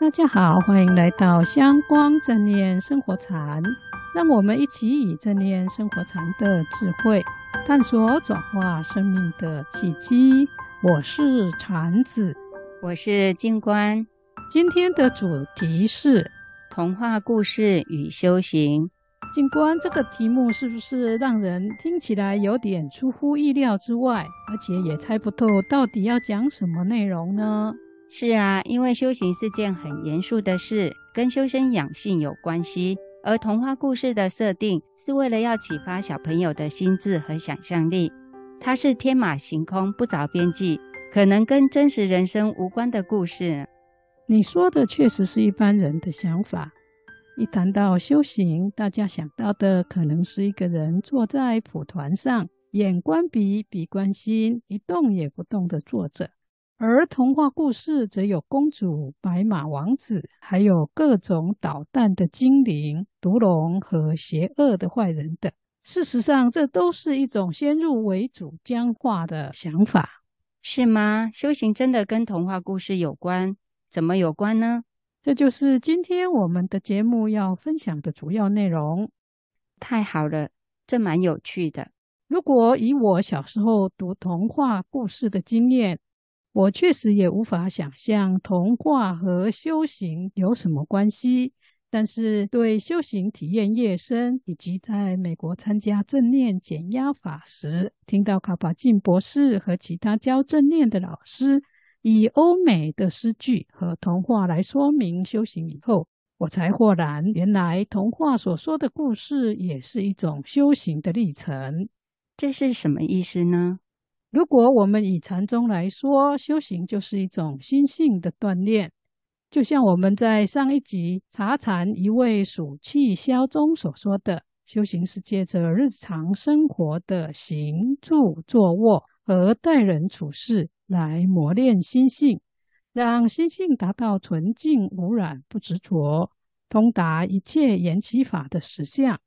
大家好，欢迎来到香光正念生活禅，让我们一起以正念生活禅的智慧，探索转化生命的契机。我是禅子，我是静观。今天的主题是童话故事与修行。静观，这个题目是不是让人听起来有点出乎意料之外，而且也猜不透到底要讲什么内容呢？是啊，因为修行是件很严肃的事，跟修身养性有关系。而童话故事的设定是为了要启发小朋友的心智和想象力，它是天马行空、不着边际，可能跟真实人生无关的故事。你说的确实是一般人的想法。一谈到修行，大家想到的可能是一个人坐在蒲团上，眼观鼻，鼻观心，一动也不动地坐着。而童话故事则有公主、白马王子，还有各种捣蛋的精灵、毒龙和邪恶的坏人等。事实上，这都是一种先入为主、僵化的想法，是吗？修行真的跟童话故事有关？怎么有关呢？这就是今天我们的节目要分享的主要内容。太好了，这蛮有趣的。如果以我小时候读童话故事的经验，我确实也无法想象童话和修行有什么关系，但是对修行体验越深，以及在美国参加正念减压法时，听到卡巴金博士和其他教正念的老师以欧美的诗句和童话来说明修行以后，我才豁然，原来童话所说的故事也是一种修行的历程。这是什么意思呢？如果我们以禅宗来说，修行就是一种心性的锻炼，就像我们在上一集茶禅一味暑气消中所说的，修行是借着日常生活的行住坐卧和待人处事来磨练心性，让心性达到纯净无染、不执着，通达一切缘起法的实相。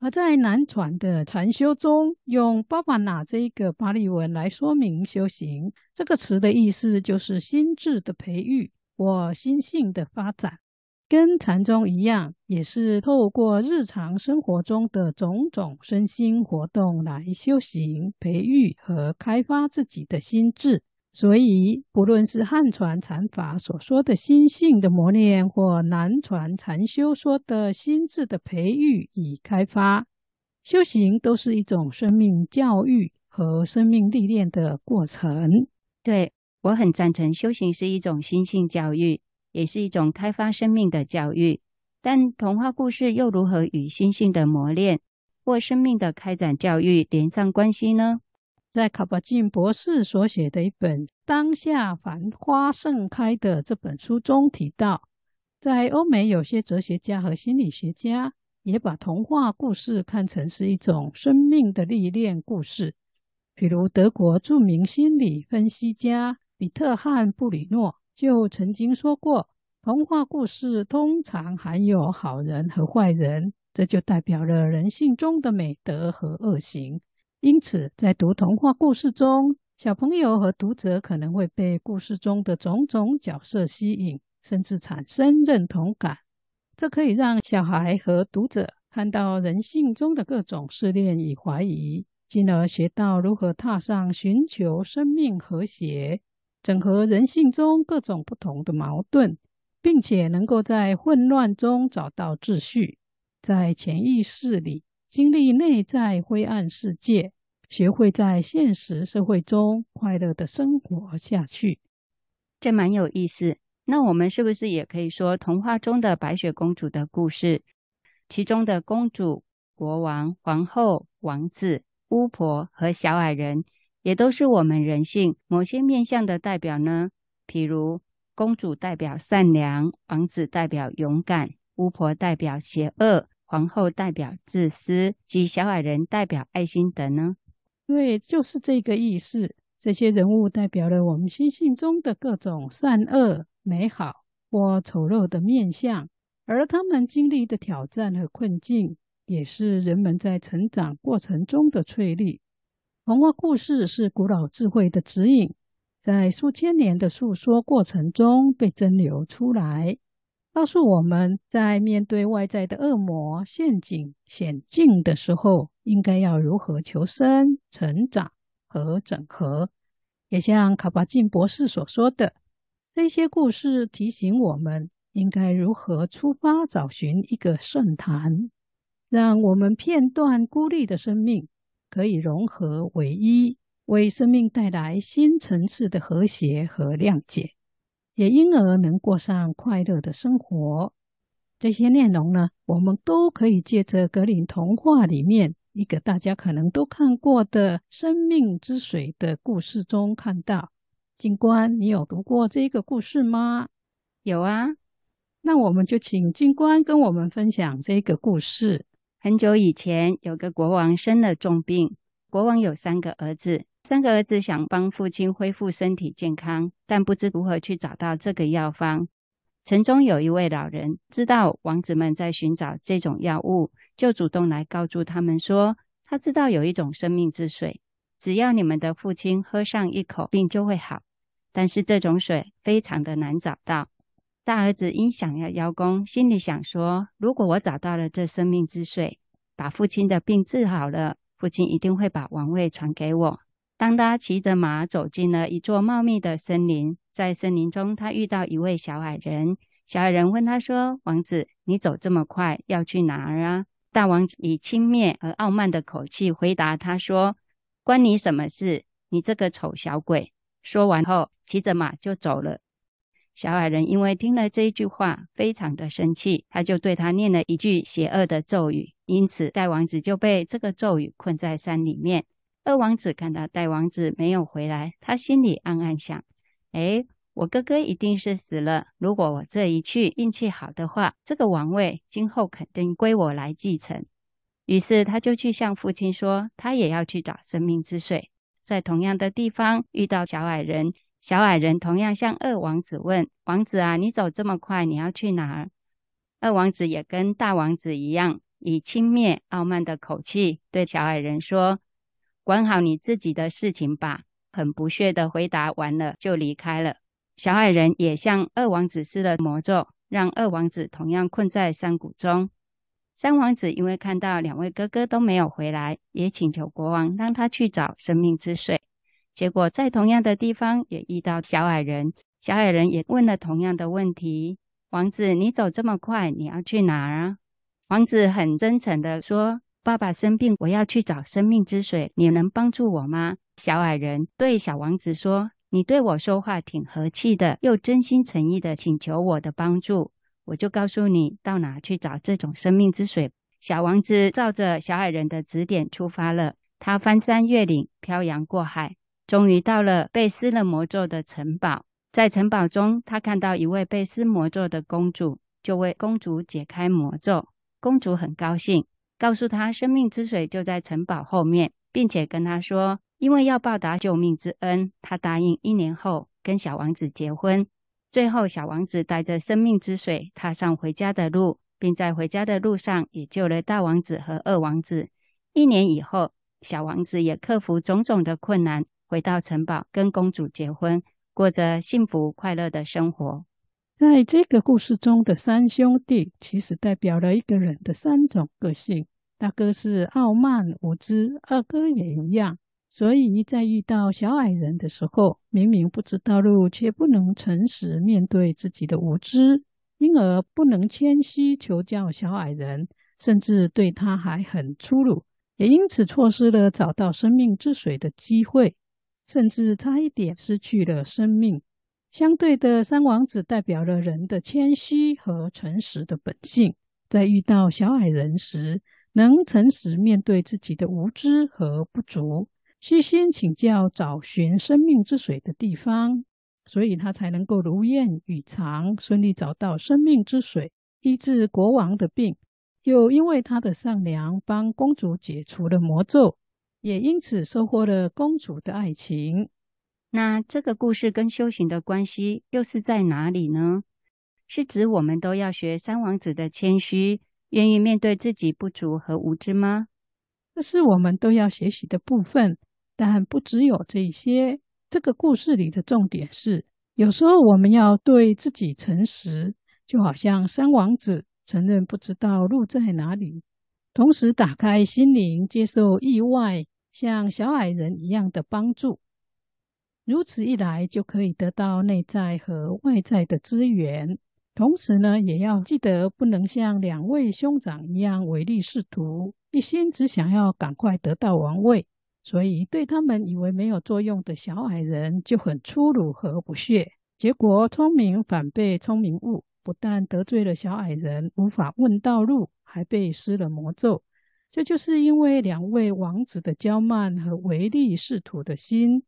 而在南传的禅修中，用巴巴那这一个巴利文来说明修行，这个词的意思就是心智的培育或心性的发展，跟禅宗一样，也是透过日常生活中的种种身心活动来修行、培育和开发自己的心智。所以，不论是汉传禅法所说的心性的磨练，或南传禅修说的心智的培育与开发，修行都是一种生命教育和生命历练的过程。对，我很赞成，修行是一种心性教育，也是一种开发生命的教育。但童话故事又如何与心性的磨练或生命的开展教育连上关系呢？在卡巴金博士所写的一本《当下繁花盛开》的这本书中提到，在欧美有些哲学家和心理学家也把童话故事看成是一种生命的历练故事。比如，德国著名心理分析家比特汉布里诺就曾经说过，童话故事通常含有好人和坏人，这就代表了人性中的美德和恶行。因此，在读童话故事中，小朋友和读者可能会被故事中的种种角色吸引，甚至产生认同感。这可以让小孩和读者看到人性中的各种试炼与怀疑，进而学到如何踏上寻求生命和谐、整合人性中各种不同的矛盾，并且能够在混乱中找到秩序，在潜意识里。经历内在灰暗世界，学会在现实社会中快乐的生活下去，这蛮有意思。那我们是不是也可以说，童话中的白雪公主的故事，其中的公主、国王、皇后、王子、巫婆和小矮人，也都是我们人性某些面向的代表呢？譬如，公主代表善良，王子代表勇敢，巫婆代表邪恶。皇后代表自私，及小矮人代表爱心等呢？对，就是这个意思。这些人物代表了我们心性中的各种善恶、美好或丑陋的面相，而他们经历的挑战和困境，也是人们在成长过程中的淬砺。童话故事是古老智慧的指引，在数千年的诉说过程中被蒸馏出来，告诉我们在面对外在的恶魔陷阱险境的时候，应该要如何求生、成长和整合。也像卡巴金博士所说的，这些故事提醒我们应该如何出发，找寻一个圣坛，让我们片段孤立的生命可以融合为一，为生命带来新层次的和谐和谅解，也因而能过上快乐的生活。这些内容呢，我们都可以借着格林童话里面。一个大家可能都看过的《生命之水》的故事中看到，静官，你有读过这个故事吗？有啊，那我们就请静官跟我们分享这个故事。很久以前，有个国王生了重病，国王有三个儿子，三个儿子想帮父亲恢复身体健康，但不知如何去找到这个药方。城中有一位老人知道王子们在寻找这种药物。就主动来告诉他们说，他知道有一种生命之水，只要你们的父亲喝上一口，病就会好。但是这种水非常的难找到。大儿子因想要邀功，心里想说，如果我找到了这生命之水，把父亲的病治好了，父亲一定会把王位传给我。当他骑着马走进了一座茂密的森林，在森林中，他遇到一位小矮人。小矮人问他说：“王子，你走这么快，要去哪儿啊？”大王子以轻蔑而傲慢的口气回答他说：“关你什么事？你这个丑小鬼！”说完后，骑着马就走了。小矮人因为听了这一句话，非常的生气，他就对他念了一句邪恶的咒语，因此大王子就被这个咒语困在山里面。二王子看到大王子没有回来，他心里暗暗想：“诶。”我哥哥一定是死了。如果我这一去运气好的话，这个王位今后肯定归我来继承。于是他就去向父亲说，他也要去找生命之水。在同样的地方遇到小矮人，小矮人同样向二王子问：“王子啊，你走这么快，你要去哪儿？”二王子也跟大王子一样，以轻蔑傲慢的口气对小矮人说：“管好你自己的事情吧。”很不屑的回答完了，就离开了。小矮人也向二王子施了魔咒，让二王子同样困在山谷中。三王子因为看到两位哥哥都没有回来，也请求国王让他去找生命之水。结果在同样的地方也遇到小矮人，小矮人也问了同样的问题：“王子，你走这么快，你要去哪儿啊？”王子很真诚地说：“爸爸生病，我要去找生命之水，你能帮助我吗？”小矮人对小王子说。你对我说话挺和气的，又真心诚意的请求我的帮助，我就告诉你到哪去找这种生命之水。小王子照着小矮人的指点出发了，他翻山越岭，漂洋过海，终于到了被施了魔咒的城堡。在城堡中，他看到一位被施魔咒的公主，就为公主解开魔咒。公主很高兴，告诉他生命之水就在城堡后面，并且跟他说。因为要报答救命之恩，他答应一年后跟小王子结婚。最后，小王子带着生命之水踏上回家的路，并在回家的路上也救了大王子和二王子。一年以后，小王子也克服种种的困难，回到城堡跟公主结婚，过着幸福快乐的生活。在这个故事中的三兄弟，其实代表了一个人的三种个性：大哥是傲慢无知，二哥也一样。所以在遇到小矮人的时候，明明不知道路，却不能诚实面对自己的无知，因而不能谦虚求教小矮人，甚至对他还很粗鲁，也因此错失了找到生命之水的机会，甚至差一点失去了生命。相对的，三王子代表了人的谦虚和诚实的本性，在遇到小矮人时，能诚实面对自己的无知和不足。虚心请教，找寻生命之水的地方，所以他才能够如愿以偿，顺利找到生命之水，医治国王的病。又因为他的善良，帮公主解除了魔咒，也因此收获了公主的爱情。那这个故事跟修行的关系又是在哪里呢？是指我们都要学三王子的谦虚，愿意面对自己不足和无知吗？这是我们都要学习的部分。但不只有这些，这个故事里的重点是，有时候我们要对自己诚实，就好像三王子承认不知道路在哪里，同时打开心灵，接受意外像小矮人一样的帮助。如此一来，就可以得到内在和外在的资源。同时呢，也要记得不能像两位兄长一样唯利是图，一心只想要赶快得到王位。所以，对他们以为没有作用的小矮人就很粗鲁和不屑。结果，聪明反被聪明误，不但得罪了小矮人，无法问道路，还被施了魔咒。这就是因为两位王子的骄慢和唯利是图的心。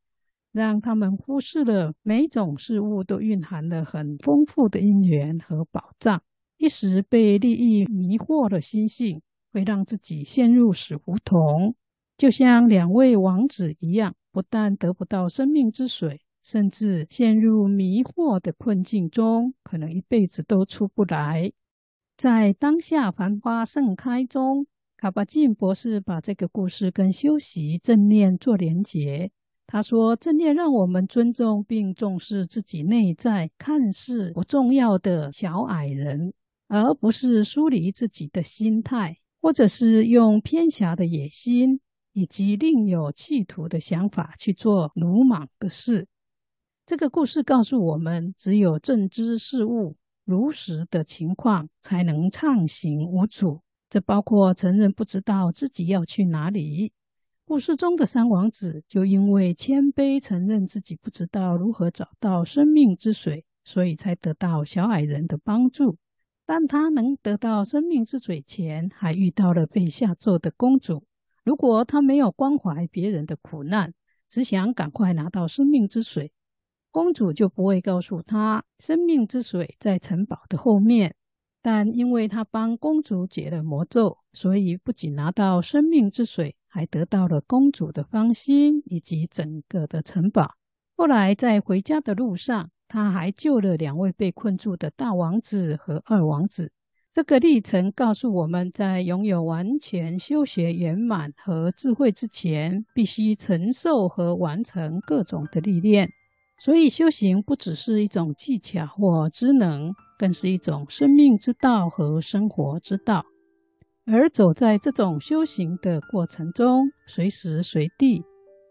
让他们忽视了每种事物都蕴含了很丰富的因缘和宝藏，一时被利益迷惑的心性，会让自己陷入死胡同。就像两位王子一样，不但得不到生命之水，甚至陷入迷惑的困境中，可能一辈子都出不来。在当下繁花盛开中，卡巴金博士把这个故事跟修习正念做连结。他说：“正念让我们尊重并重视自己内在看似不重要的小矮人，而不是疏离自己的心态，或者是用偏狭的野心以及另有企图的想法去做鲁莽的事。”这个故事告诉我们，只有正知事物如实的情况，才能畅行无阻。这包括承认不知道自己要去哪里。故事中的三王子就因为谦卑承认自己不知道如何找到生命之水，所以才得到小矮人的帮助。但他能得到生命之水前，还遇到了被下咒的公主。如果他没有关怀别人的苦难，只想赶快拿到生命之水，公主就不会告诉他生命之水在城堡的后面。但因为他帮公主解了魔咒，所以不仅拿到生命之水。还得到了公主的芳心以及整个的城堡。后来在回家的路上，他还救了两位被困住的大王子和二王子。这个历程告诉我们在拥有完全修学圆满和智慧之前，必须承受和完成各种的历练。所以修行不只是一种技巧或知能，更是一种生命之道和生活之道。而走在这种修行的过程中，随时随地，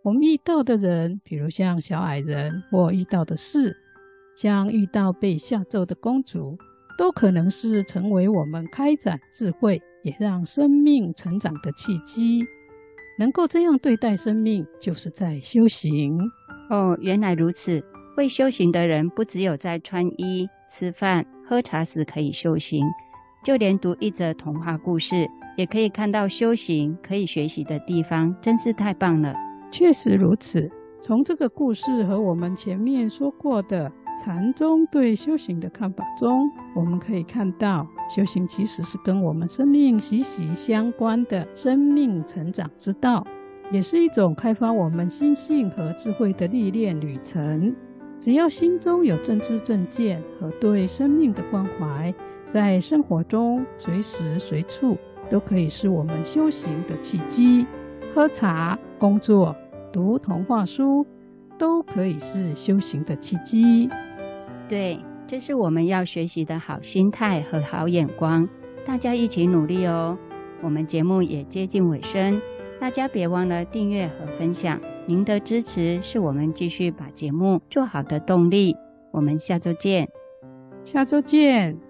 我们遇到的人，比如像小矮人，或遇到的事，像遇到被下咒的公主，都可能是成为我们开展智慧，也让生命成长的契机。能够这样对待生命，就是在修行。哦，原来如此。会修行的人，不只有在穿衣、吃饭、喝茶时可以修行。就连读一则童话故事，也可以看到修行可以学习的地方，真是太棒了。确实如此。从这个故事和我们前面说过的禅宗对修行的看法中，我们可以看到，修行其实是跟我们生命息息相关的生命成长之道，也是一种开发我们心性和智慧的历练旅程。只要心中有正知正见和对生命的关怀。在生活中，随时随处都可以是我们修行的契机。喝茶、工作、读童话书，都可以是修行的契机。对，这是我们要学习的好心态和好眼光。大家一起努力哦！我们节目也接近尾声，大家别忘了订阅和分享。您的支持是我们继续把节目做好的动力。我们下周见。下周见。